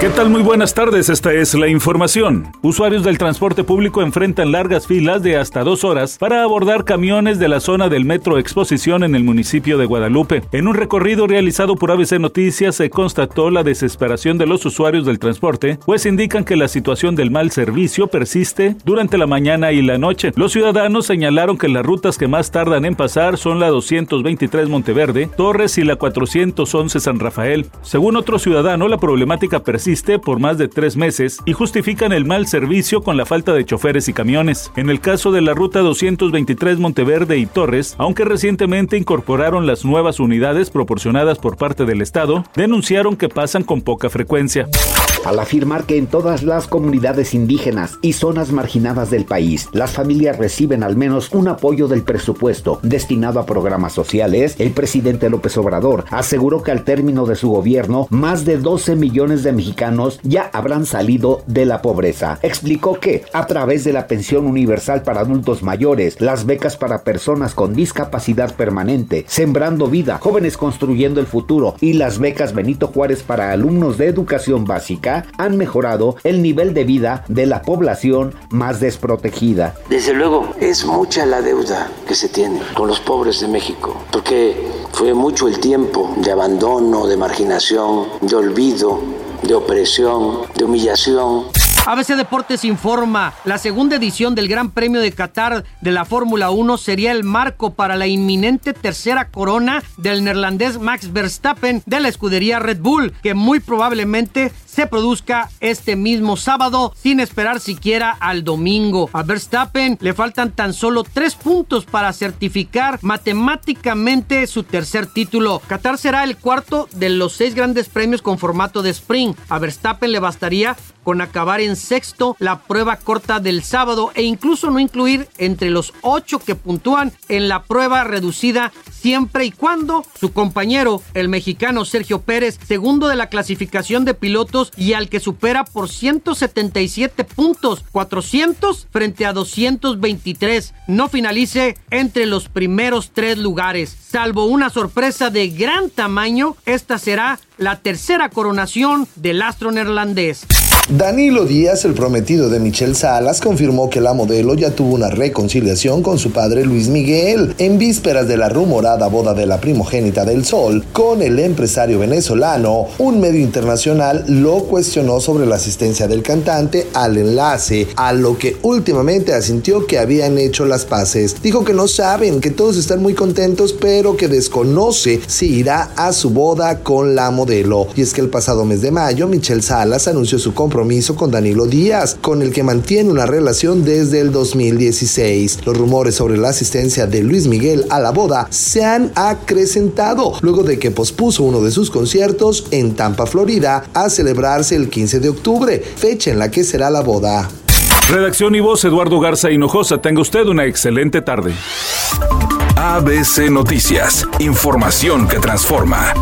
¿Qué tal? Muy buenas tardes, esta es la información. Usuarios del transporte público enfrentan largas filas de hasta dos horas para abordar camiones de la zona del Metro Exposición en el municipio de Guadalupe. En un recorrido realizado por ABC Noticias se constató la desesperación de los usuarios del transporte, pues indican que la situación del mal servicio persiste durante la mañana y la noche. Los ciudadanos señalaron que las rutas que más tardan en pasar son la 223 Monteverde, Torres y la 411 San Rafael. Según otro ciudadano, la problemática persiste por más de tres meses y justifican el mal servicio con la falta de choferes y camiones. En el caso de la ruta 223 Monteverde y Torres, aunque recientemente incorporaron las nuevas unidades proporcionadas por parte del Estado, denunciaron que pasan con poca frecuencia al afirmar que en todas las comunidades indígenas y zonas marginadas del país, las familias reciben al menos un apoyo del presupuesto destinado a programas sociales, el presidente López Obrador aseguró que al término de su gobierno, más de 12 millones de mexicanos ya habrán salido de la pobreza. Explicó que a través de la pensión universal para adultos mayores, las becas para personas con discapacidad permanente, Sembrando Vida, Jóvenes Construyendo el Futuro y las becas Benito Juárez para alumnos de educación básica, han mejorado el nivel de vida de la población más desprotegida. Desde luego, es mucha la deuda que se tiene con los pobres de México, porque fue mucho el tiempo de abandono, de marginación, de olvido, de opresión, de humillación. ABC Deportes informa, la segunda edición del Gran Premio de Qatar de la Fórmula 1 sería el marco para la inminente tercera corona del neerlandés Max Verstappen de la escudería Red Bull, que muy probablemente se produzca este mismo sábado sin esperar siquiera al domingo. A Verstappen le faltan tan solo tres puntos para certificar matemáticamente su tercer título. Qatar será el cuarto de los seis grandes premios con formato de sprint. A Verstappen le bastaría con acabar en sexto la prueba corta del sábado e incluso no incluir entre los ocho que puntúan en la prueba reducida siempre y cuando su compañero, el mexicano Sergio Pérez, segundo de la clasificación de pilotos y al que supera por 177 puntos, 400 frente a 223, no finalice entre los primeros tres lugares. Salvo una sorpresa de gran tamaño, esta será la tercera coronación del astro neerlandés. Danilo Díaz, el prometido de Michelle Salas, confirmó que la modelo ya tuvo una reconciliación con su padre Luis Miguel en vísperas de la rumorada boda de la primogénita del Sol con el empresario venezolano. Un medio internacional lo cuestionó sobre la asistencia del cantante al enlace, a lo que últimamente asintió que habían hecho las paces. Dijo que no saben, que todos están muy contentos, pero que desconoce si irá a su boda con la modelo. Y es que el pasado mes de mayo, Michelle Salas anunció su compromiso con Danilo Díaz, con el que mantiene una relación desde el 2016. Los rumores sobre la asistencia de Luis Miguel a la boda se han acrecentado luego de que pospuso uno de sus conciertos en Tampa, Florida, a celebrarse el 15 de octubre, fecha en la que será la boda. Redacción y voz Eduardo Garza Hinojosa. Tenga usted una excelente tarde. ABC Noticias. Información que transforma.